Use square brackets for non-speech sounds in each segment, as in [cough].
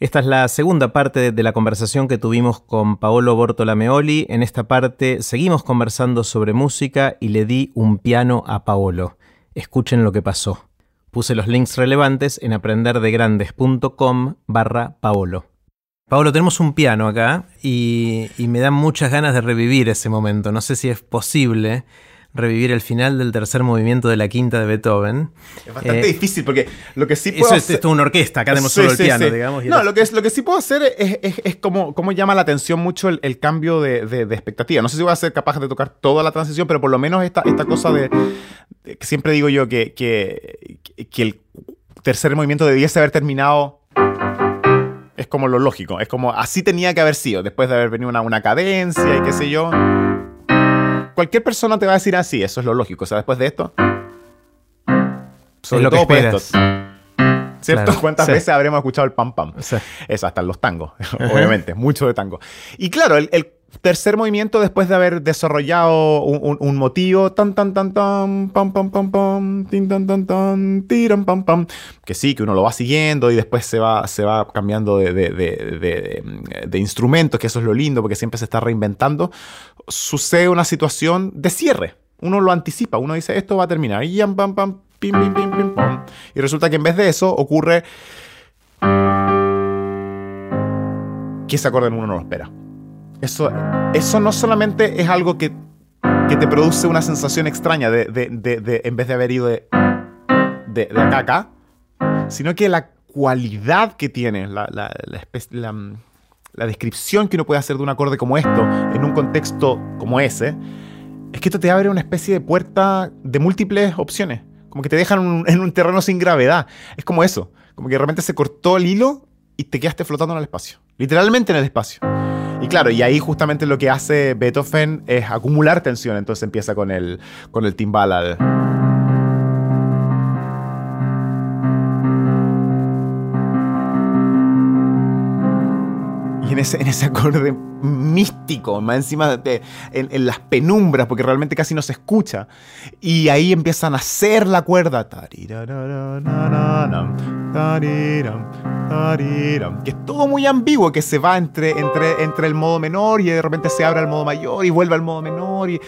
Esta es la segunda parte de la conversación que tuvimos con Paolo Bortolameoli. En esta parte seguimos conversando sobre música y le di un piano a Paolo. Escuchen lo que pasó. Puse los links relevantes en aprenderdegrandes.com barra Paolo. Paolo, tenemos un piano acá y, y me dan muchas ganas de revivir ese momento. No sé si es posible revivir el final del tercer movimiento de la quinta de Beethoven. Es bastante eh, difícil porque lo que sí puedo Eso es, una orquesta, acá tenemos solo el piano, digamos. no, lo que, es, lo que sí puedo hacer es, es, como, como, llama la atención mucho el, cambio de, de, expectativa. No sé si voy a ser capaz de tocar toda la transición, pero por lo menos esta, esta cosa de, que siempre digo yo que, que, que el tercer movimiento debiese haber terminado es como lo lógico, es como así tenía que haber sido, después de haber venido una, una cadencia y qué sé yo cualquier persona te va a decir así, eso es lo lógico. O sea, después de esto. Sobre lo todo que esto. ¿Cierto? ¿Cuántas veces habremos escuchado el pam pam? Eso, hasta en los tangos, [laughs] obviamente, mucho de tango. Y claro, el, tercer movimiento después de haber desarrollado un, motivo, tan tan tan tan, pam pam pam pam, tin tan tan tan, tiran pam pam, que sí, que uno lo va siguiendo y después se va, se va cambiando de, de, de, de, instrumentos, que eso es lo lindo porque siempre se está reinventando, sucede una situación de cierre. Uno lo anticipa, uno dice esto va a terminar y pam pam, pim, pim, pim, pim, pam. Y resulta que en vez de eso ocurre que ese acorde uno no lo espera. Eso, eso no solamente es algo que, te produce una sensación extraña de, en vez de haber ido de, de, acá acá, sino que la cualidad que tiene, la, la, la, descripción que uno puede hacer de un acorde como esto en un contexto como ese, es que esto te abre una especie de puerta de múltiples opciones. Como que te dejan en un terreno sin gravedad. Es como eso. Como que de repente se cortó el hilo y te quedaste flotando en el espacio. Literalmente en el espacio. Y claro, y ahí justamente lo que hace Beethoven es acumular tensión, entonces empieza con el, con el timbal al... Y en ese, acorde místico, más encima de, en, las penumbras, porque realmente casi no se escucha. Y ahí empiezan a hacer la cuerda. Que es todo muy ambiguo, que se va entre, entre, entre el modo menor y de repente se abre al modo mayor y vuelve al modo menor. Y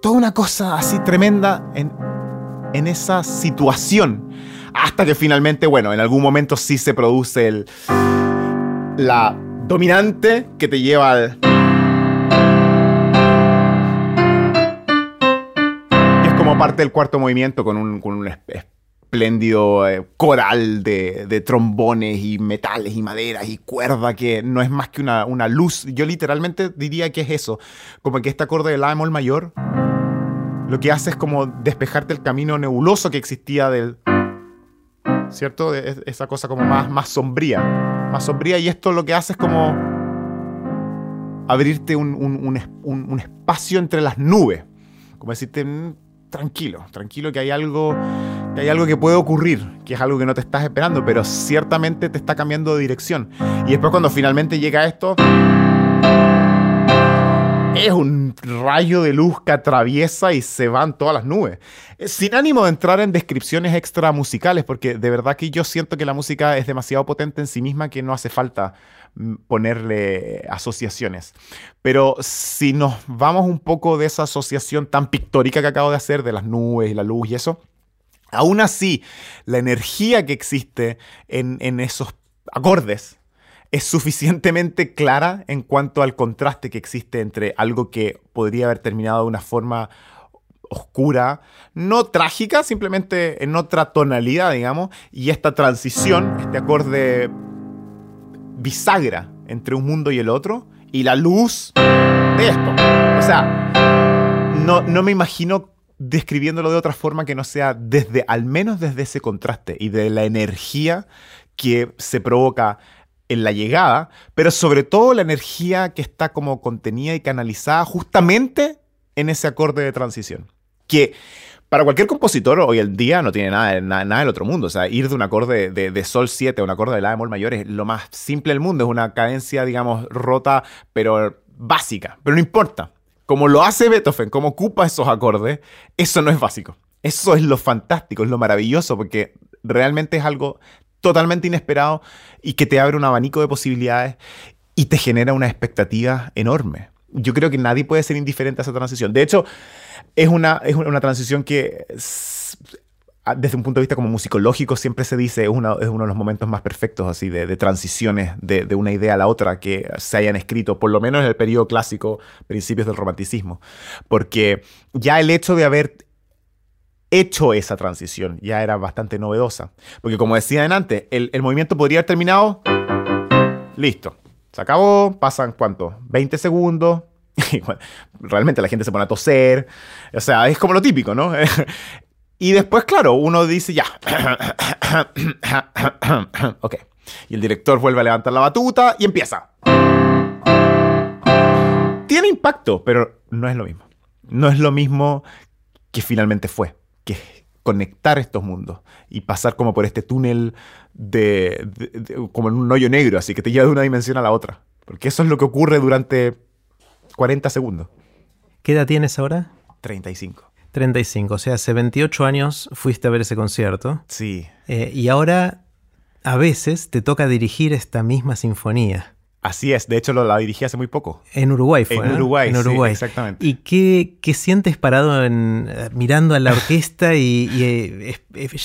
toda una cosa así tremenda en, en esa situación. Hasta que finalmente, bueno, en algún momento sí se produce el, la dominante que te lleva al... Es como parte del cuarto movimiento con un, con un espléndido eh, coral de, trombones y metales y maderas y cuerda que no es más que una, una, luz. Yo literalmente diría que es eso, como que este acorde de la bemol mayor lo que hace es como despejarte el camino nebuloso que existía del... ¿Cierto? Esa cosa como más, más sombría. Más sombría y esto lo que hace es como abrirte un, un, un espacio entre las nubes. Como decirte, mm, tranquilo, tranquilo que hay algo que hay algo que puede ocurrir, que es algo que no te estás esperando, pero ciertamente te está cambiando de dirección. Y después cuando finalmente llega esto, es un rayo de luz que atraviesa y se van todas las nubes. Eh, sin ánimo de entrar en descripciones extra musicales, porque de verdad que yo siento que la música es demasiado potente en sí misma que no hace falta mm, ponerle asociaciones. Pero si nos vamos un poco de esa asociación tan pictórica que acabo de hacer, de las nubes y la luz y eso, aún así, la energía que existe en, en esos acordes, es suficientemente clara en cuanto al contraste que existe entre algo que podría haber terminado de una forma oscura, no trágica, simplemente en otra tonalidad, digamos, y esta transición, este acorde bisagra entre un mundo y el otro, y la luz de esto. O sea, no, no me imagino describiéndolo de otra forma que no sea desde, al menos desde ese contraste y de la energía que se provoca en la llegada, pero sobre todo la energía que está como contenida y canalizada justamente en ese acorde de transición. Que para cualquier compositor hoy en día no tiene nada, nada, del otro mundo. O sea, ir de un acorde de, Sol 7 a un acorde de La bemol mayor es lo más simple del mundo. Es una cadencia, digamos, rota, pero básica. Pero no importa. Como lo hace Beethoven, como ocupa esos acordes, eso no es básico. Eso es lo fantástico, es lo maravilloso, porque realmente es algo totalmente inesperado y que te abre un abanico de posibilidades y te genera una expectativa enorme. Yo creo que nadie puede ser indiferente a esa transición. De hecho, es una, es una transición que desde un punto de vista como musicológico siempre se dice es, uno de los momentos más perfectos así de, transiciones de, de, una idea a la otra que se hayan escrito, por lo menos en el periodo clásico, principios del romanticismo. Porque ya el hecho de haber hecho esa transición ya era bastante novedosa. Porque como decía antes, el, el movimiento podría haber terminado, listo, se acabó, pasan cuánto, 20 segundos, [laughs] realmente la gente se pone a toser. O sea, es como lo típico, ¿no? [laughs] y después, claro, uno dice ya. [coughs] ok. Y el director vuelve a levantar la batuta y empieza. Tiene impacto, pero no es lo mismo. No es lo mismo que finalmente fue. Que conectar estos mundos y pasar como por este túnel de, como en un hoyo negro, así que te lleva de una dimensión a la otra. Porque eso es lo que ocurre durante 40 segundos. ¿Qué edad tienes ahora? 35. 35, o sea, hace 28 años fuiste a ver ese concierto. Sí. Eh, y ahora, a veces, te toca dirigir esta misma sinfonía. Así es, de hecho lo, la dirigí hace muy poco. En Uruguay fue. En Uruguay, en Uruguay. exactamente. ¿Y qué, qué, sientes parado en, eh, mirando a la orquesta y, eh,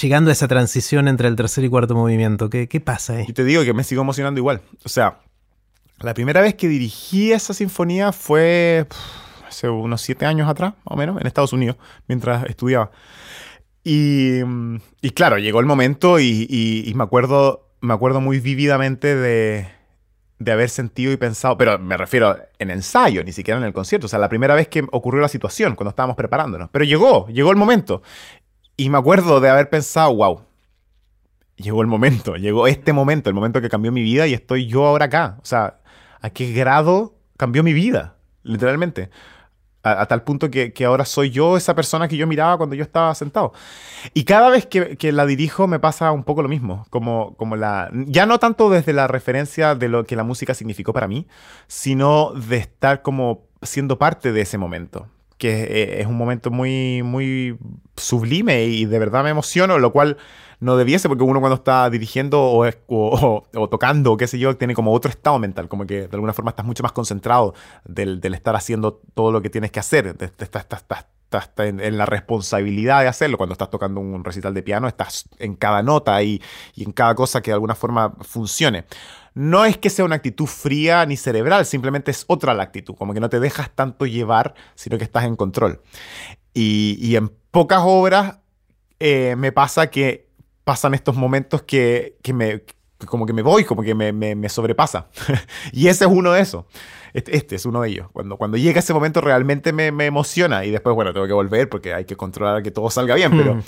llegando a esa transición entre el tercer y cuarto movimiento? ¿Qué, qué pasa ahí? Y te digo que me sigo emocionando igual. O sea, la primera vez que dirigí esa sinfonía fue hace unos siete años atrás, más o menos, en Estados Unidos, mientras estudiaba. Y, y claro, llegó el momento y, y, me, acuerdo, me acuerdo muy vívidamente de, de haber sentido y pensado, pero me refiero en ensayo, ni siquiera en el concierto, o sea, la primera vez que ocurrió la situación, cuando estábamos preparándonos. Pero llegó, llegó el momento. Y me acuerdo de haber pensado, wow, llegó el momento, llegó este momento, el momento que cambió mi vida y estoy yo ahora acá. O sea, a qué grado cambió mi vida, literalmente. A, tal punto que, ahora soy yo esa persona que yo miraba cuando yo estaba sentado. Y cada vez que, la dirijo me pasa un poco lo mismo, como, como la... Ya no tanto desde la referencia de lo que la música significó para mí, sino de estar como siendo parte de ese momento que eh, es un momento muy, muy sublime y de verdad me emociono, lo cual no debiese, porque uno cuando está dirigiendo o, o, tocando, qué sé yo, tiene como otro estado mental, como que de alguna forma estás mucho más concentrado del, estar haciendo todo lo que tienes que hacer, estás, en, la responsabilidad de hacerlo. Cuando estás tocando un recital de piano, estás en cada nota y, y en cada cosa que de alguna forma funcione no es que sea una actitud fría ni cerebral, simplemente es otra la actitud, como que no te dejas tanto llevar, sino que estás en control. Y, en pocas obras eh, me pasa que pasan estos momentos que, me, como que me voy, como que me, sobrepasa. [laughs] y ese es uno de esos. Este, este, es uno de ellos. Cuando, cuando llega ese momento realmente me, emociona y después, bueno, tengo que volver porque hay que controlar que todo salga bien, pero, hmm.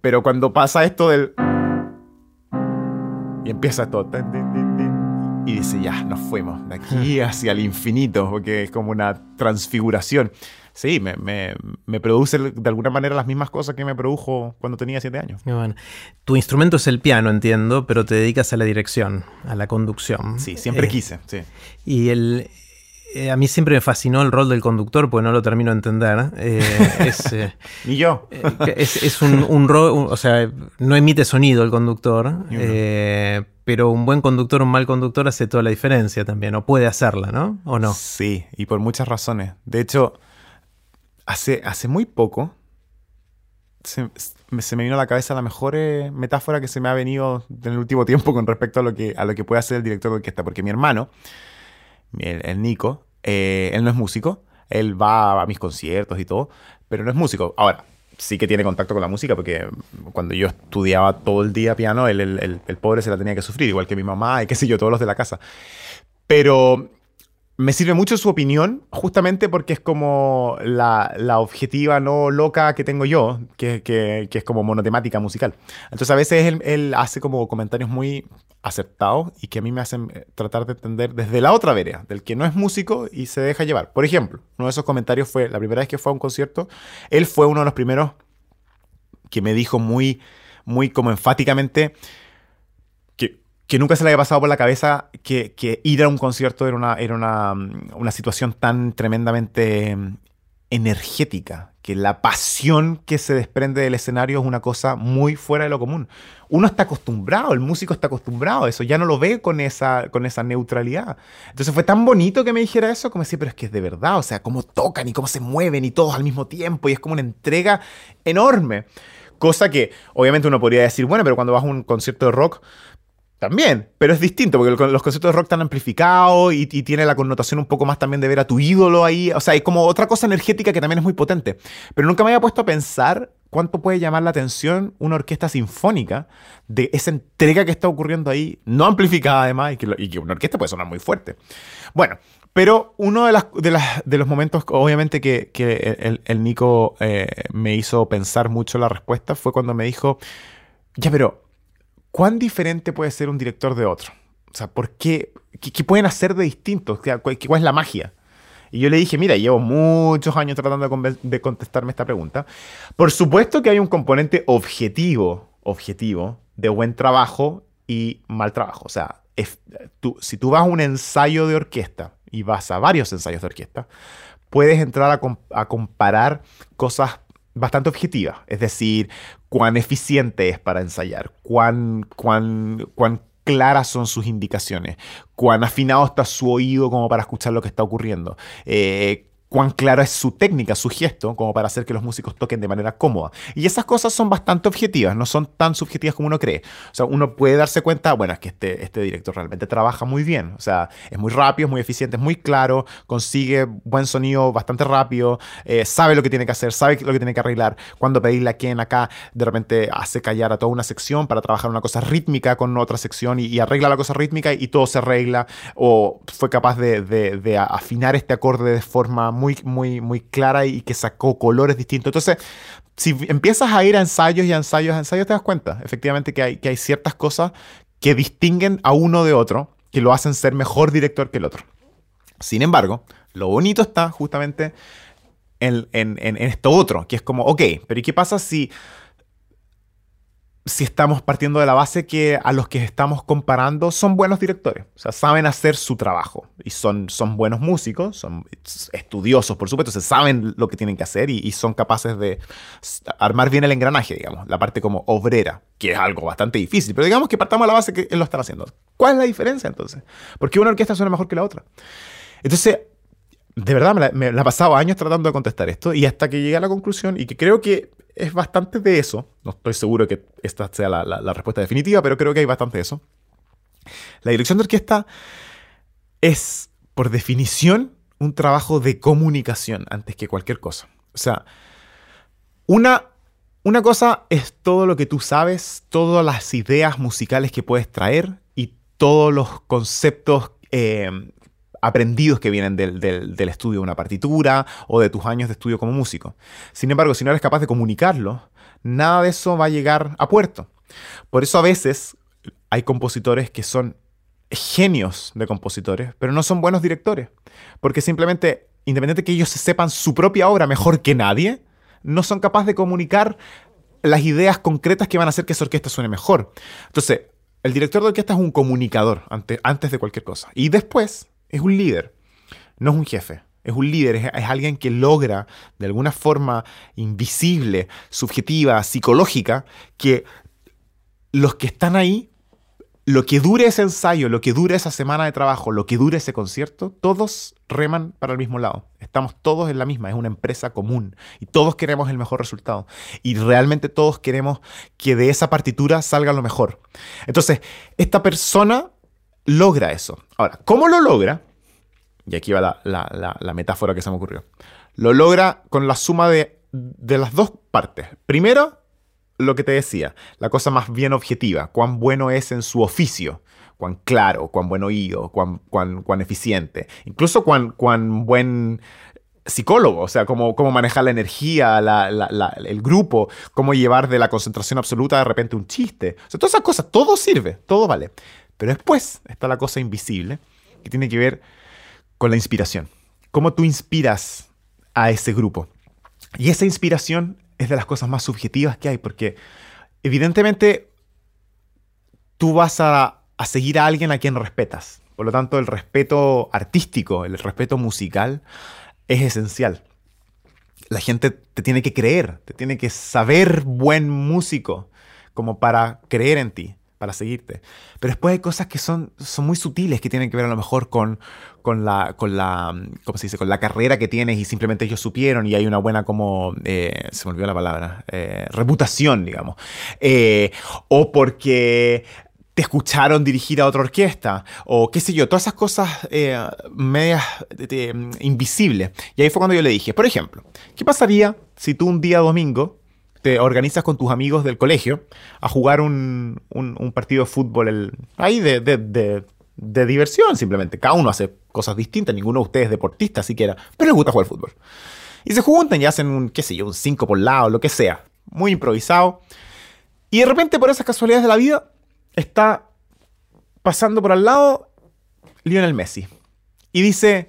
pero cuando pasa esto del... Y empieza esto y dice, ya, nos fuimos de aquí hacia el infinito, porque es como una transfiguración. Sí, me, me, me, produce de alguna manera las mismas cosas que me produjo cuando tenía siete años. Bueno. Tu instrumento es el piano, entiendo, pero te dedicas a la dirección, a la conducción. Sí, siempre eh, quise, sí. Y el, eh, a mí siempre me fascinó el rol del conductor, porque no lo termino de entender. Eh, es, [laughs] Ni yo. es, un, rol, o sea, no emite sonido el conductor, pero un buen conductor, un mal conductor hace toda la diferencia también, o puede hacerla, ¿no? ¿O no? Sí, y por muchas razones. De hecho, hace, hace muy poco se, me vino a la cabeza la mejor eh, metáfora que se me ha venido en el último [laughs] tiempo con respecto a lo que, a lo que puede hacer el director de orquesta, porque mi hermano, el, Nico, eh, él no es músico, él va a mis conciertos y todo, pero no es músico. Ahora, sí que tiene contacto con la música, porque cuando yo estudiaba todo el día piano, el, el, pobre se la tenía que sufrir, igual que mi mamá y qué sé yo, todos los de la casa. Pero me sirve mucho su opinión, justamente porque es como la, la objetiva no loca que tengo yo, que, que, que, es como monotemática musical. Entonces a veces él, él, hace como comentarios muy aceptados y que a mí me hacen eh, tratar de entender desde la otra vereda, del que no es músico y se deja llevar. Por ejemplo, uno de esos comentarios fue, la primera vez que fue a un concierto, él fue uno de los primeros que me dijo muy, muy como enfáticamente, que nunca se le había pasado por la cabeza que, ir a un concierto era una, era una, una situación tan tremendamente mm, energética, que la pasión que se desprende del escenario es una cosa muy fuera de lo común. Uno está acostumbrado, el músico está acostumbrado a eso, ya no lo ve con esa, con esa neutralidad. Entonces fue tan bonito que me dijera eso, como decir, pero es que es de verdad, o sea, cómo tocan y cómo se mueven y todos al mismo tiempo, y es como una entrega enorme. Cosa que obviamente uno podría decir, bueno, pero cuando vas a un concierto de rock, también, pero es distinto porque los conceptos de rock están amplificados y, tiene la connotación un poco más también de ver a tu ídolo ahí. O sea, hay como otra cosa energética que también es muy potente. Pero nunca me había puesto a pensar cuánto puede llamar la atención una orquesta sinfónica de esa entrega que está ocurriendo ahí, no amplificada además, y que, una orquesta puede sonar muy fuerte. Bueno, pero uno de, las, de, los momentos, obviamente, que, el, Nico eh, me hizo pensar mucho la respuesta fue cuando me dijo, ya, pero ¿cuán diferente puede ser un director de otro? O sea, ¿por qué? ¿Qué, pueden hacer de distinto? ¿Cuál, es la magia? Y yo le dije, mira, llevo muchos años tratando de, contestarme esta pregunta. Por supuesto que hay un componente objetivo, objetivo, de buen trabajo y mal trabajo. O sea, si tú vas a un ensayo de orquesta y vas a varios ensayos de orquesta, puedes entrar a, a comparar cosas bastante objetiva, es decir, cuán eficiente es para ensayar, cuán, cuán, cuán claras son sus indicaciones, cuán afinado está su oído como para escuchar lo que está ocurriendo, eh, cuán clara es su técnica, su gesto, como para hacer que los músicos toquen de manera cómoda. Y esas cosas son bastante objetivas, no son tan subjetivas como uno cree. O sea, uno puede darse cuenta, bueno, es que este, este director realmente trabaja muy bien. O sea, es muy rápido, es muy eficiente, es muy claro, consigue buen sonido bastante rápido, eh, sabe lo que tiene que hacer, sabe lo que tiene que arreglar. Cuando pedirle a quien acá, de repente hace callar a toda una sección para trabajar una cosa rítmica con otra sección y, arregla la cosa rítmica y, todo se arregla. O fue capaz de, de afinar este acorde de forma muy, muy, muy clara y que sacó colores distintos. Entonces, si empiezas a ir a ensayos y a ensayos a ensayos, te das cuenta efectivamente que hay, que hay ciertas cosas que distinguen a uno de otro, que lo hacen ser mejor director que el otro. Sin embargo, lo bonito está justamente en, en, en esto otro, que es como, ok, pero ¿y qué pasa si si estamos partiendo de la base que a los que estamos comparando son buenos directores, o sea, saben hacer su trabajo y son, son buenos músicos, son estudiosos, por supuesto, se saben lo que tienen que hacer y, son capaces de armar bien el engranaje, digamos, la parte como obrera, que es algo bastante difícil, pero digamos que partamos de la base que lo están haciendo. ¿Cuál es la diferencia entonces? ¿Por qué una orquesta suena mejor que la otra? Entonces, de verdad me la, me la he pasado años tratando de contestar esto y hasta que llegué a la conclusión y que creo que es bastante de eso. No estoy seguro que esta sea la, respuesta definitiva, pero creo que hay bastante de eso. La dirección de orquesta es, por definición, un trabajo de comunicación antes que cualquier cosa. O sea, una, una cosa es todo lo que tú sabes, todas las ideas musicales que puedes traer y todos los conceptos eh, aprendidos que vienen del, estudio de una partitura o de tus años de estudio como músico. Sin embargo, si no eres capaz de comunicarlo, nada de eso va a llegar a puerto. Por eso a veces hay compositores que son genios de compositores, pero no son buenos directores. Porque simplemente, independientemente de que ellos sepan su propia obra mejor que nadie, no son capaces de comunicar las ideas concretas que van a hacer que esa orquesta suene mejor. Entonces, el director de orquesta es un comunicador antes de cualquier cosa. Y después, es un líder, no es un jefe. Es un líder, es, alguien que logra de alguna forma invisible, subjetiva, psicológica, que los que están ahí, lo que dure ese ensayo, lo que dure esa semana de trabajo, lo que dure ese concierto, todos reman para el mismo lado. Estamos todos en la misma, es una empresa común y todos queremos el mejor resultado. Y realmente todos queremos que de esa partitura salga lo mejor. Entonces, esta persona logra eso. Ahora, ¿cómo lo logra? Y aquí va la, metáfora que se me ocurrió. Lo logra con la suma de, las dos partes. Primero, lo que te decía, la cosa más bien objetiva, cuán bueno es en su oficio, cuán claro, cuán buen oído, cuán, cuán, eficiente, incluso cuán, cuán buen psicólogo, o sea, cómo, cómo manejar la energía, el grupo, cómo llevar de la concentración absoluta de repente un chiste. O sea, todas esas cosas, todo sirve, todo vale. Pero después está la cosa invisible, que tiene que ver con la inspiración. ¿Cómo tú inspiras a ese grupo? Y esa inspiración es de las cosas más subjetivas que hay, porque evidentemente tú vas a, seguir a alguien a quien respetas. Por lo tanto, el respeto artístico, el respeto musical es esencial. la gente te tiene que creer, te tiene que saber buen músico como para creer en ti, para seguirte. Pero después hay cosas que son, son muy sutiles, que tienen que ver a lo mejor con, con, la, con, la, ¿cómo se dice? con la carrera que tienes y simplemente ellos supieron y hay una buena como, eh, se me olvidó la palabra, eh, reputación, digamos. Eh, o porque te escucharon dirigir a otra orquesta, o qué sé yo, todas esas cosas medias invisibles. Y ahí fue cuando yo le dije, por ejemplo, ¿qué pasaría si tú un día domingo te organizas con tus amigos del colegio a jugar un, partido de fútbol el, ahí de, de, diversión simplemente. Cada uno hace cosas distintas, ninguno de ustedes es deportista siquiera, pero les gusta jugar fútbol. Y se juntan y hacen un, qué sé yo, un 5 por lado, lo que sea. Muy improvisado. Y de repente, por esas casualidades de la vida, está pasando por al lado Lionel Messi. Y dice,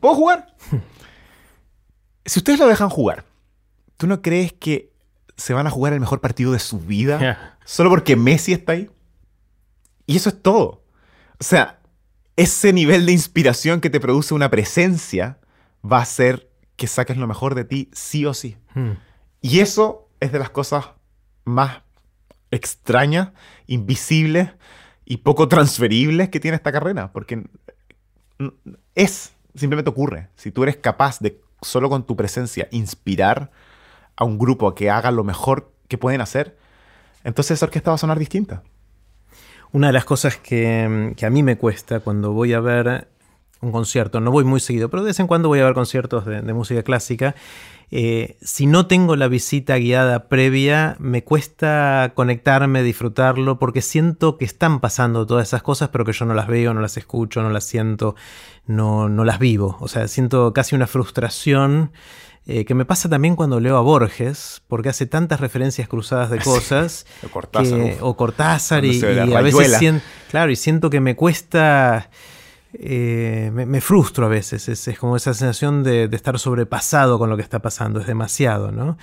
¿puedo jugar? [laughs] si ustedes lo dejan jugar, ¿tú no crees que se van a jugar el mejor partido de su vida solo porque Messi está ahí. Y eso es todo. O sea, ese nivel de inspiración que te produce una presencia va a hacer que saques lo mejor de ti sí o sí. Hmm. Y eso es de las cosas más extrañas, invisibles y poco transferibles que tiene esta carrera. Porque es, simplemente ocurre. Si tú eres capaz de solo con tu presencia inspirar a un grupo que haga lo mejor que pueden hacer, entonces esa orquesta va a sonar distinta. Una de las cosas que, a mí me cuesta cuando voy a ver un concierto, no voy muy seguido, pero de vez en cuando voy a ver conciertos de, música clásica, eh, si no tengo la visita guiada previa, me cuesta conectarme, disfrutarlo, porque siento que están pasando todas esas cosas, pero que yo no las veo, no las escucho, no las siento, no, no las vivo. O sea, siento casi una frustración eh, que me pasa también cuando leo a Borges, porque hace tantas referencias cruzadas de [laughs] cosas. o Cortázar. o Cortázar y, a veces siento, claro, y siento que me cuesta, eh, me, frustro a veces, es, como esa sensación de, estar sobrepasado con lo que está pasando, es demasiado, ¿no?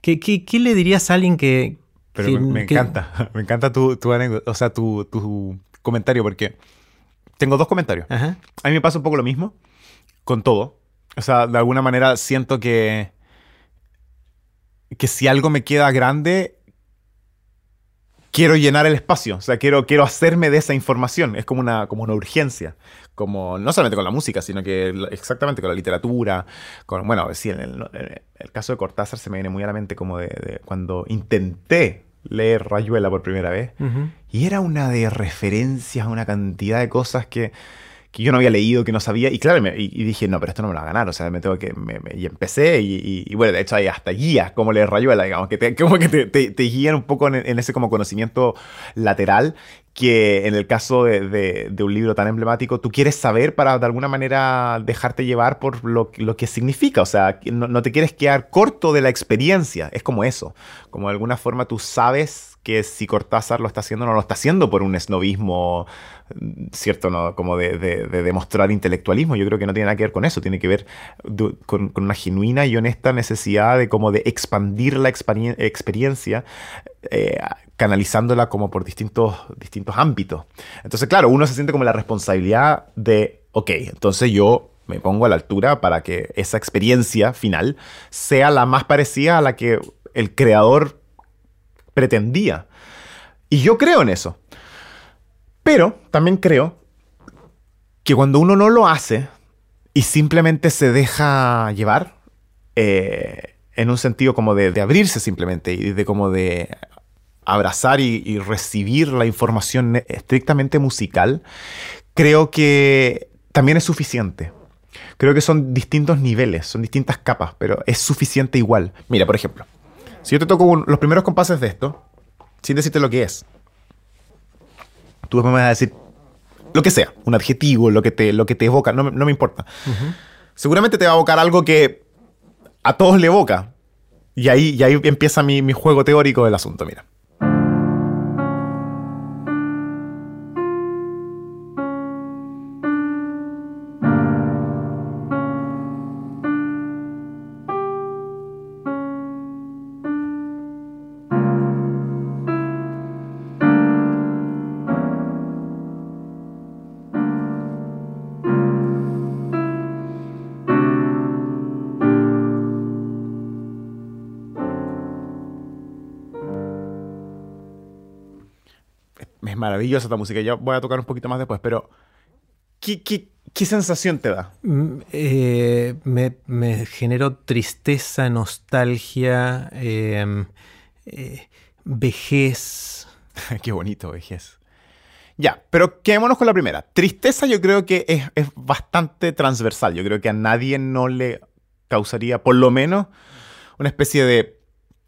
¿Qué, le dirías a alguien que... Pero me, encanta, [laughs] me encanta tu, tu o sea, tu, tu, comentario, porque tengo dos comentarios. A mí me pasa un poco lo mismo con todo. O sea, de alguna manera siento que, que si algo me queda grande, quiero llenar el espacio. O sea, quiero, quiero hacerme de esa información. Es como una, como una urgencia. Como, no solamente con la música, sino que exactamente con la literatura. Con, bueno, sí, en el, caso de Cortázar se me viene muy a la mente como de, cuando intenté leer Rayuela por primera vez. Y era una de referencias, una cantidad de cosas que que yo no había leído, que no sabía. Y claro, y, dije, no, pero esto no me lo va a ganar. O sea, me tengo que. y empecé, y, bueno, de hecho hay hasta guías, como leer Rayuela, digamos, que te, como que te, guían un poco en, ese como conocimiento lateral que en el caso de, un libro tan emblemático, tú quieres saber para de alguna manera dejarte llevar por lo, que significa. O sea, no, no, te quieres quedar corto de la experiencia. Es como eso. Como de alguna forma tú sabes que si Cortázar lo está haciendo, no lo está haciendo por un esnovismo, ¿cierto? ¿no? Como de, demostrar intelectualismo. Yo creo que no tiene nada que ver con eso, tiene que ver con, una genuina y honesta necesidad de como de expandir la experiencia. Eh, canalizándola como por distintos, distintos ámbitos. Entonces, claro, uno se siente como la responsabilidad de, ok, entonces yo me pongo a la altura para que esa experiencia final sea la más parecida a la que el creador pretendía. Y yo creo en eso. Pero también creo que cuando uno no lo hace y simplemente se deja llevar, eh, en un sentido como de, abrirse simplemente y de como de abrazar y, recibir la información estrictamente musical, creo que también es suficiente. Creo que son distintos niveles, son distintas capas, pero es suficiente igual. Mira, por ejemplo, si yo te toco los primeros compases de esto, sin decirte lo que es, tú me vas a decir lo que sea, un adjetivo, lo que te, lo que te evoca, no, me importa. Seguramente te va a evocar algo que a todos le evoca. Y ahí, y ahí empieza mi, mi juego teórico del asunto, mira. Maravillosa esta música. Ya voy a tocar un poquito más después, pero ¿qué, qué, qué sensación te da? Mm, eh, me, me, generó tristeza, nostalgia, em, eh, vejez. [laughs] qué bonito, vejez. Ya, pero quedémonos con la primera. Tristeza yo creo que es, es, bastante transversal. Yo creo que a nadie no le causaría, por lo menos, una especie de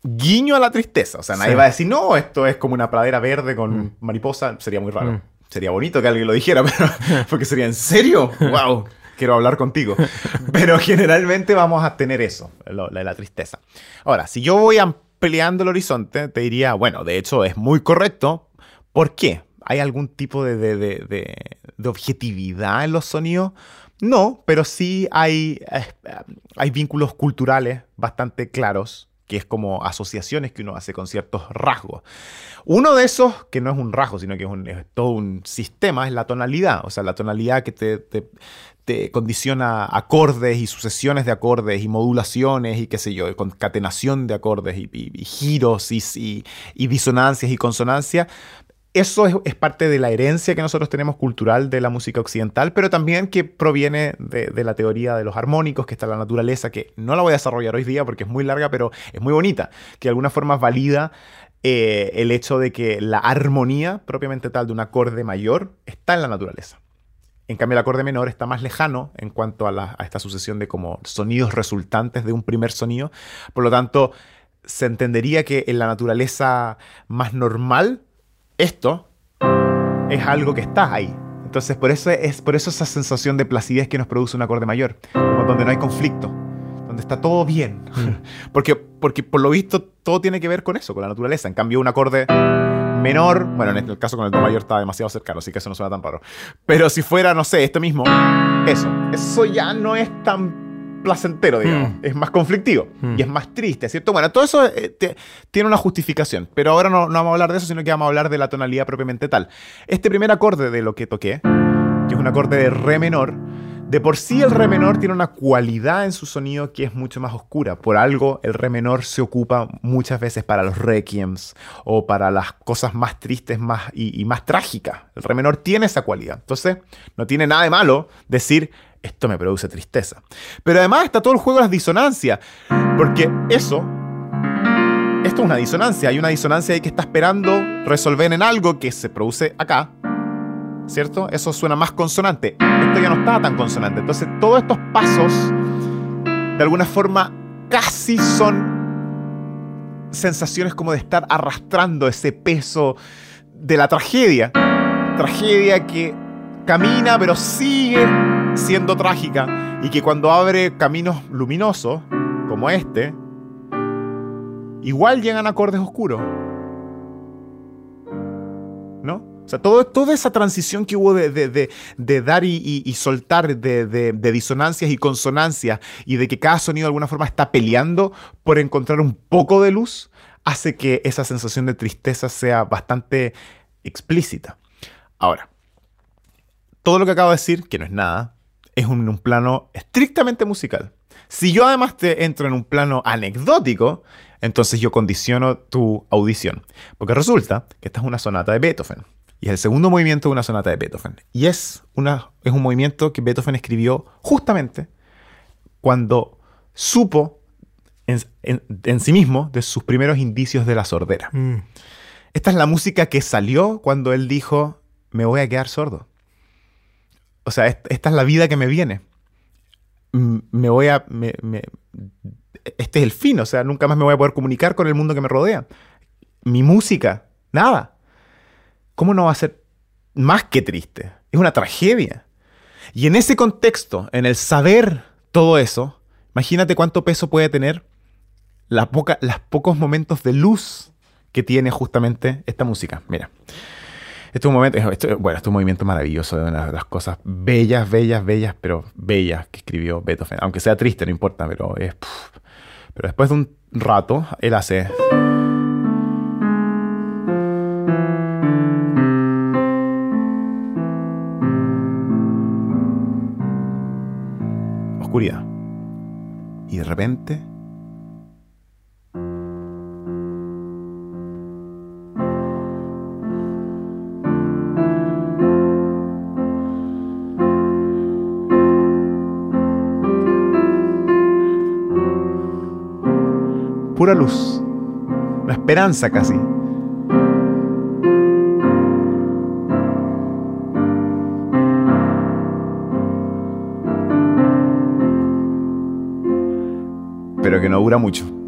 guiño a la tristeza. O sea, nadie va a decir, no, esto es como una pradera verde con mm. mariposa. Sería muy raro. Mm. Sería bonito que alguien lo dijera, [laughs] pero porque sería en serio. ¡Wow! Quiero hablar contigo. [laughs] Pero generalmente vamos a tener eso, la, la tristeza. Ahora, si yo voy ampliando el horizonte, te diría, bueno, de hecho es muy correcto. ¿Por qué? ¿Hay algún tipo de, de, de, de objetividad en los sonidos? No, pero sí hay, eh, hay vínculos culturales bastante claros que es como asociaciones que uno hace con ciertos rasgos. Uno de esos, que no es un rasgo, sino que es, todo un sistema, es la tonalidad. O sea, la tonalidad que te, condiciona acordes y sucesiones de acordes y modulaciones y qué sé yo, concatenación de acordes y, giros y, disonancias y consonancias eso es, parte de la herencia que nosotros tenemos cultural de la música occidental, pero también que proviene de, la teoría de los armónicos, que está en la naturaleza, que no la voy a desarrollar hoy día porque es muy larga, pero es muy bonita, que de alguna forma valida eh, el hecho de que la armonía propiamente tal de un acorde mayor está en la naturaleza. En cambio, el acorde menor está más lejano en cuanto a, a esta sucesión de como sonidos resultantes de un primer sonido. Por lo tanto, se entendería que en la naturaleza más normal esto es algo que está ahí. Entonces, por eso es por eso esa sensación de placidez que nos produce un acorde mayor, como donde no hay conflicto, donde está todo bien. Mm. [laughs] porque, porque por lo visto todo tiene que ver con eso, con la naturaleza. En cambio, un acorde menor, bueno, en el caso con el do mayor está demasiado cercano, así que eso no suena tan raro. Pero si fuera, no sé, esto mismo, eso, eso ya no es tan placentero, digamos. Hmm. Es más conflictivo hmm. y es más triste, ¿cierto? Bueno, todo eso eh, tiene una justificación, pero ahora no, no, vamos a hablar de eso, sino que vamos a hablar de la tonalidad propiamente tal. Este primer acorde de lo que toqué, que es un acorde de re menor, de por sí el re menor tiene una cualidad en su sonido que es mucho más oscura. Por algo el re menor se ocupa muchas veces para los requiems o para las cosas más tristes más, y, y más trágicas. El re menor tiene esa cualidad. Entonces, no tiene nada de malo decir esto me produce tristeza. Pero además está todo el juego de las disonancias, porque eso, esto es una disonancia, hay una disonancia ahí que está esperando resolver en algo que se produce acá, ¿cierto? Eso suena más consonante, esto ya no está tan consonante, entonces todos estos pasos, de alguna forma, casi son sensaciones como de estar arrastrando ese peso de la tragedia, tragedia que camina pero sigue siendo trágica y que cuando abre caminos luminosos, como este, igual llegan acordes oscuros. ¿No? O sea, todo, toda esa transición que hubo de, dar y, soltar de, disonancias y consonancias y de que cada sonido de alguna forma está peleando por encontrar un poco de luz, hace que esa sensación de tristeza sea bastante explícita. Ahora, todo lo que acabo de decir, que no es nada, es un, un plano estrictamente musical. Si yo además te entro en un plano anecdótico, entonces yo condiciono tu audición. Porque resulta que esta es una sonata de Beethoven. Y es el segundo movimiento de una sonata de Beethoven. Y es, una, es un movimiento que Beethoven escribió justamente cuando supo en, sí mismo de sus primeros indicios de la sordera. Mm. Esta es la música que salió cuando él dijo, me voy a quedar sordo o sea, esta es la vida que me viene. Me voy a... este es el fin, o sea, nunca más me voy a poder comunicar con el mundo que me rodea. Mi música, nada. ¿Cómo no va a ser más que triste? Es una tragedia. Y en ese contexto, en el saber todo eso, imagínate cuánto peso puede tener la los pocos momentos de luz que tiene justamente esta música. Mira. Este es un momento, bueno, este es un movimiento maravilloso, de una de las cosas bellas, bellas, bellas, pero bellas que escribió Beethoven. Aunque sea triste, no importa, pero es. pero después de un rato, él hace. Oscuridad. Y de repente pura luz, una esperanza casi. Pero que no dura mucho.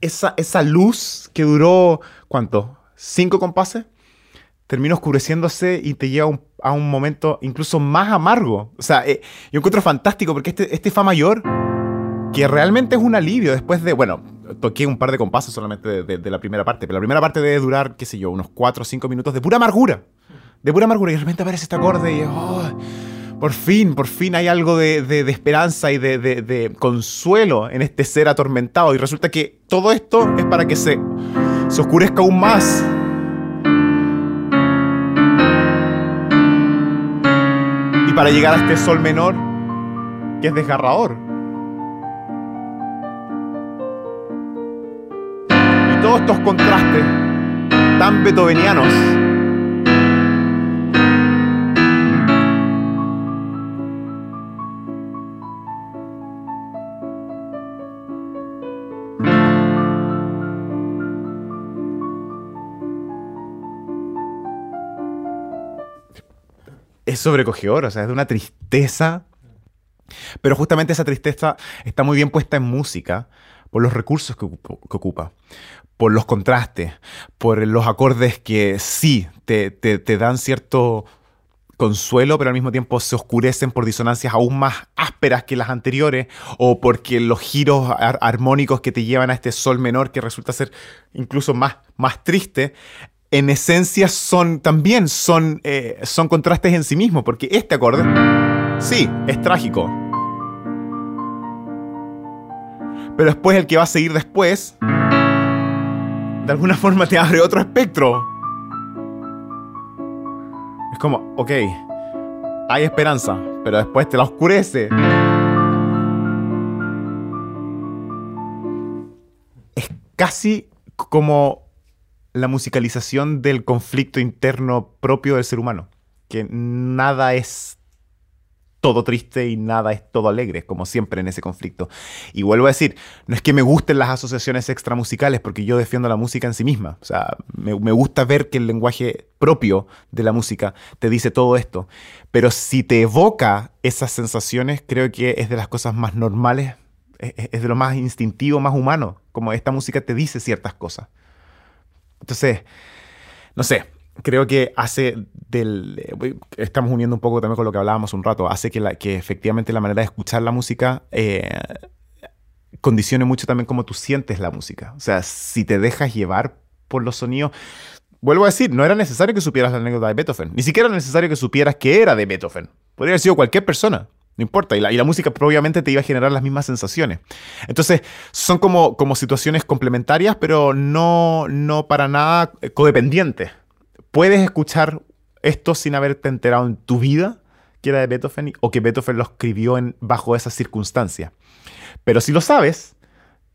Esa, luz que duró, ¿cuánto? ¿Cinco compases? termina oscureciéndose y te lleva a un momento incluso más amargo. O sea, eh, yo encuentro fantástico porque este, este Fa mayor, que realmente es un alivio después de, bueno, toqué un par de compases solamente de, la primera parte, pero la primera parte debe durar, qué sé yo, unos cuatro o cinco minutos de pura amargura. De pura amargura. Y de repente aparece este acorde y... por fin, por fin hay algo de, esperanza y de, consuelo en este ser atormentado. Y resulta que todo esto es para que se, se oscurezca aún más. Y para llegar a este sol menor que es desgarrador. Y todos estos contrastes tan beethovenianos es sobrecogedor, o sea, es de una tristeza. Pero justamente esa tristeza está muy bien puesta en música por los recursos que, ocupa, por los contrastes, por los acordes que sí te, dan cierto consuelo, pero al mismo tiempo se oscurecen por disonancias aún más ásperas que las anteriores, o porque los giros armónicos que te llevan a este sol menor, que resulta ser incluso más, más triste, en esencia son también son, eh, son contrastes en sí mismos, porque este acorde, sí, es trágico. Pero después el que va a seguir después, de alguna [laughs] forma te abre otro espectro. Es como, ok, hay esperanza, pero después te la oscurece. Es casi como la musicalización del conflicto interno propio del ser humano. Que nada es todo triste y nada es todo alegre, como siempre en ese conflicto. Y vuelvo a decir, no es que me gusten las asociaciones extramusicales, porque yo defiendo la música en sí misma. O sea, me, gusta ver que el lenguaje propio de la música te dice todo esto. Pero si te evoca esas sensaciones, creo que es de las cosas más normales, es de lo más instintivo, más humano. Como esta música te dice ciertas cosas. Entonces, no sé, creo que hace del... Estamos uniendo un poco también con lo que hablábamos un rato, hace que efectivamente la manera de escuchar la música eh, condicione mucho también cómo tú sientes la música. O sea, si te dejas llevar por los sonidos... Vuelvo a decir, no era necesario que supieras la anécdota de Beethoven. Ni siquiera era necesario que supieras que era de Beethoven. Podría haber sido cualquier persona. No importa. Y la, música probablemente te iba a generar las mismas sensaciones. Entonces, son como, como situaciones complementarias, pero no, no para nada codependientes. Puedes escuchar esto sin haberte enterado en tu vida que era de Beethoven o que Beethoven lo escribió en, bajo esas circunstancias. Pero si lo sabes,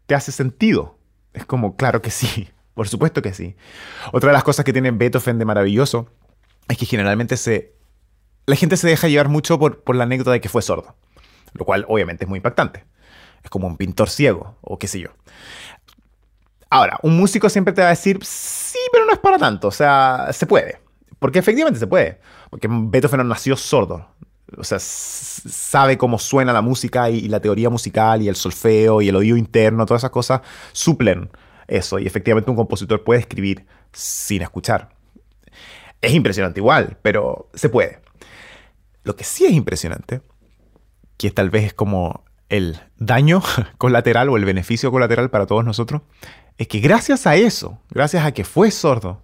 te hace sentido. Es como, claro que sí, [laughs] por supuesto que sí. Otra de las cosas que tiene Beethoven de maravilloso es que generalmente se la gente se deja llevar mucho por, la anécdota de que fue sordo, lo cual obviamente es muy impactante. Es como un pintor ciego o qué sé yo. Ahora, un músico siempre te va a decir, sí, pero no es para tanto, o sea, se puede. Porque efectivamente se puede. Porque Beethoven nació sordo. O sea, sabe cómo suena la música y, la teoría musical y el solfeo y el oído interno, todas esas cosas suplen eso. Y efectivamente un compositor puede escribir sin escuchar. Es impresionante igual, pero se puede. Lo que sí es impresionante, que tal vez es como el daño [laughs] colateral o el beneficio colateral para todos nosotros, es que gracias a eso, gracias a que fue sordo,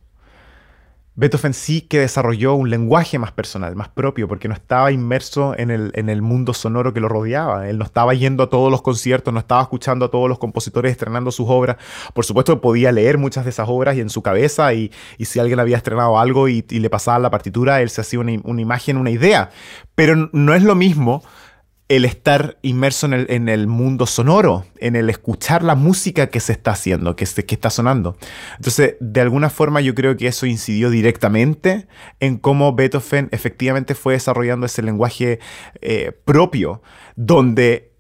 Beethoven sí que desarrolló un lenguaje más personal, más propio, porque no estaba inmerso en el, en el, mundo sonoro que lo rodeaba. Él no estaba yendo a todos los conciertos, no estaba escuchando a todos los compositores estrenando sus obras. Por supuesto, podía leer muchas de esas obras y en su cabeza, y, y si alguien había estrenado algo y, le pasaba la partitura, él se hacía una, una, imagen, una idea. Pero no es lo mismo el estar inmerso en el, mundo sonoro, en el escuchar la música que se está haciendo, que, que está sonando. Entonces, de alguna forma yo creo que eso incidió directamente en cómo Beethoven efectivamente fue desarrollando ese lenguaje eh, propio, donde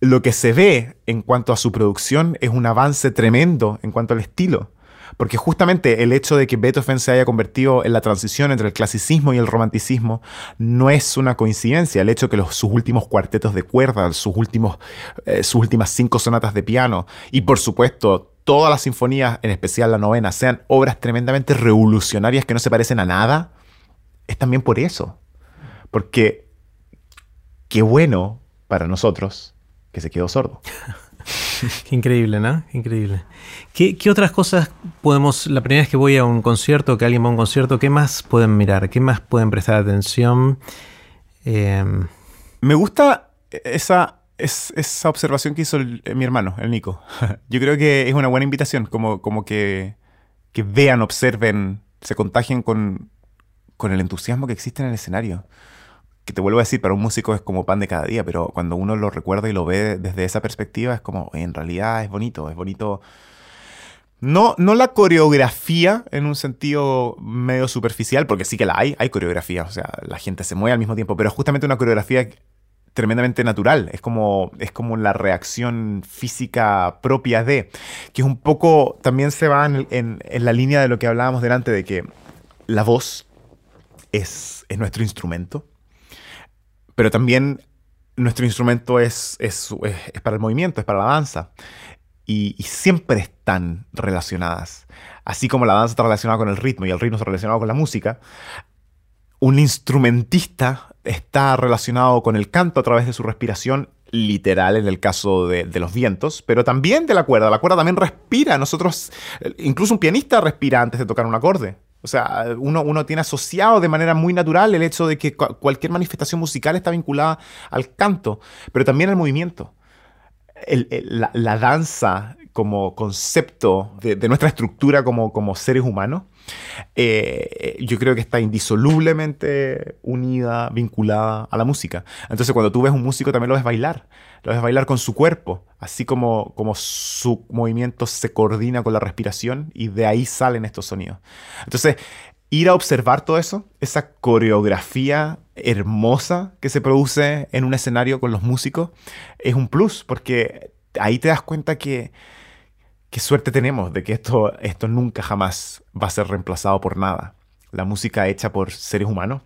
lo que se ve en cuanto a su producción es un avance tremendo en cuanto al estilo. Porque justamente el hecho de que Beethoven se haya convertido en la transición entre el clasicismo y el romanticismo no es una coincidencia. El hecho de que sus últimos cuartetos de cuerda, sus, últimos, eh, sus últimas cinco sonatas de piano y por supuesto todas las sinfonías, en especial la novena, sean obras tremendamente revolucionarias que no se parecen a nada, es también por eso. Porque qué bueno para nosotros que se quedó sordo. [laughs] Qué increíble, ¿no? increíble. ¿Qué, otras cosas podemos, la primera vez que voy a un concierto, que alguien va a un concierto, qué más pueden mirar? ¿Qué más pueden prestar atención? Em, Me gusta esa, esa observación que hizo mi hermano, el Nico. [laughs] Yo creo que es una buena invitación, como, como que, que vean, observen, se contagien con, con el entusiasmo que existe en el escenario que te vuelvo a decir, para un músico es como pan de cada día, pero cuando uno lo recuerda y lo ve desde esa perspectiva, es como, en realidad es bonito, es bonito. No, no la coreografía en un sentido medio superficial, porque sí que la hay, hay coreografía, o sea, la gente se mueve al mismo tiempo, pero justamente una coreografía tremendamente natural, es como, es como la reacción física propia de, que es un poco, también se va en, en la línea de lo que hablábamos delante, de que la voz es, es nuestro instrumento, pero también nuestro instrumento es, es, para el movimiento, es para la danza. Y, siempre están relacionadas. Así como la danza está relacionada con el ritmo y el ritmo está relacionado con la música, un instrumentista está relacionado con el canto a través de su respiración literal en el caso de, de, los vientos, pero también de la cuerda. La cuerda también respira. Nosotros, incluso un pianista respira antes de tocar un acorde. O sea, uno, tiene asociado de manera muy natural el hecho de que cualquier manifestación musical está vinculada al canto, pero también al movimiento. la, danza como concepto de, nuestra estructura como, como seres humanos, eh, yo creo que está indisolublemente unida, vinculada a la música. Entonces cuando tú ves un músico también lo ves bailar lo ves bailar con su cuerpo, así como, como su movimiento se coordina con la respiración y de ahí salen estos sonidos. Entonces, ir a observar todo eso, esa coreografía hermosa que se produce en un escenario con los músicos, es un plus, porque ahí te das cuenta que qué suerte tenemos de que esto, esto nunca jamás va a ser reemplazado por nada. La música hecha por seres humanos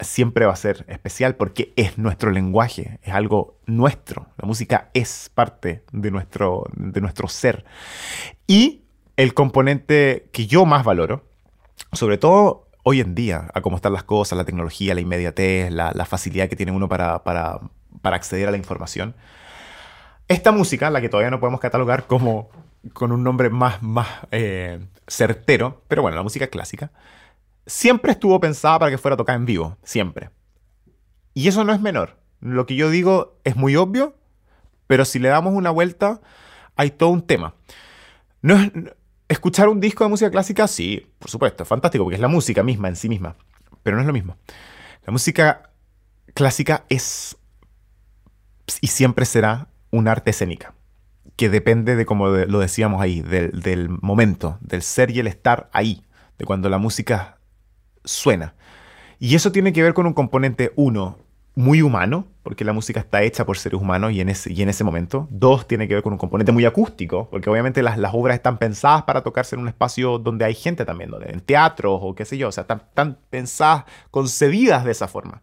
siempre va a ser especial porque es nuestro lenguaje, es algo nuestro. La música es parte de nuestro, de nuestro ser. Y el componente que yo más valoro, sobre todo hoy en día, a cómo están las cosas, la tecnología, la inmediatez, la, facilidad que tiene uno para, para, acceder a la información, esta música, la que todavía no podemos catalogar como con un nombre más, más eh, certero, pero bueno, la música clásica, siempre estuvo pensada para que fuera tocada en vivo, siempre. Y eso no es menor. Lo que yo digo es muy obvio, pero si le damos una vuelta, hay todo un tema. No escuchar un disco de música clásica, sí, por supuesto, es fantástico, porque es la música misma en sí misma, pero no es lo mismo. La música clásica es y siempre será un arte escénica, que depende de, como lo decíamos ahí, del, del momento, del ser y el estar ahí, de cuando la música suena. Y eso tiene que ver con un componente, uno, muy humano, porque la música está hecha por seres humanos y en ese, y en ese momento. Dos, tiene que ver con un componente muy acústico, porque obviamente las, las obras están pensadas para tocarse en un espacio donde hay gente también, en teatro o qué sé yo, o sea, están, están pensadas, concebidas de esa forma.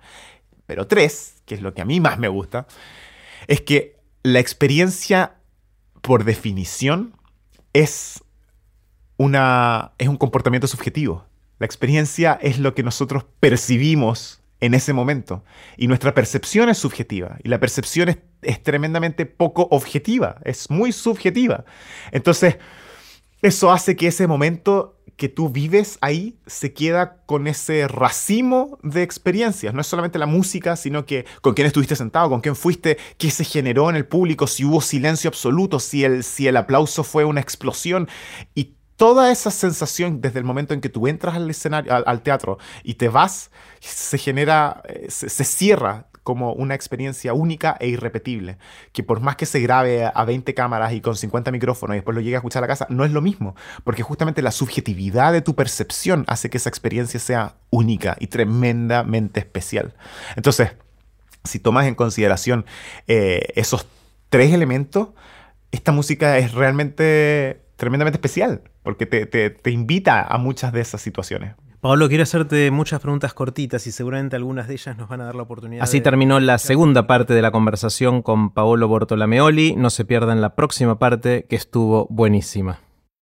Pero tres, que es lo que a mí más me gusta, es que la experiencia, por definición, es, una, es un comportamiento subjetivo. La experiencia es lo que nosotros percibimos en ese momento. Y nuestra percepción es subjetiva. Y la percepción es, tremendamente poco objetiva. Es muy subjetiva. Entonces, eso hace que ese momento que tú vives ahí se queda con ese racimo de experiencias. No es solamente la música, sino que con quién estuviste sentado, con quién fuiste, qué se generó en el público, si hubo silencio absoluto, si el, si el aplauso fue una explosión. Y toda esa sensación desde el momento en que tú entras al escenario, al, teatro y te vas, se genera, eh, se, cierra como una experiencia única e irrepetible. Que por más que se grabe a 20 cámaras y con 50 micrófonos y después lo llegue a escuchar a la casa, no es lo mismo. Porque justamente la subjetividad de tu percepción hace que esa experiencia sea única y tremendamente especial. Entonces, si tomas en consideración eh, esos tres elementos, esta música es realmente tremendamente especial, porque te, te invita a muchas de esas situaciones. Pablo, quiero hacerte muchas preguntas cortitas y seguramente algunas de ellas nos van a dar la oportunidad. Así terminó la segunda parte de la conversación con Paolo Bortolameoli. No se pierdan la próxima parte que estuvo buenísima.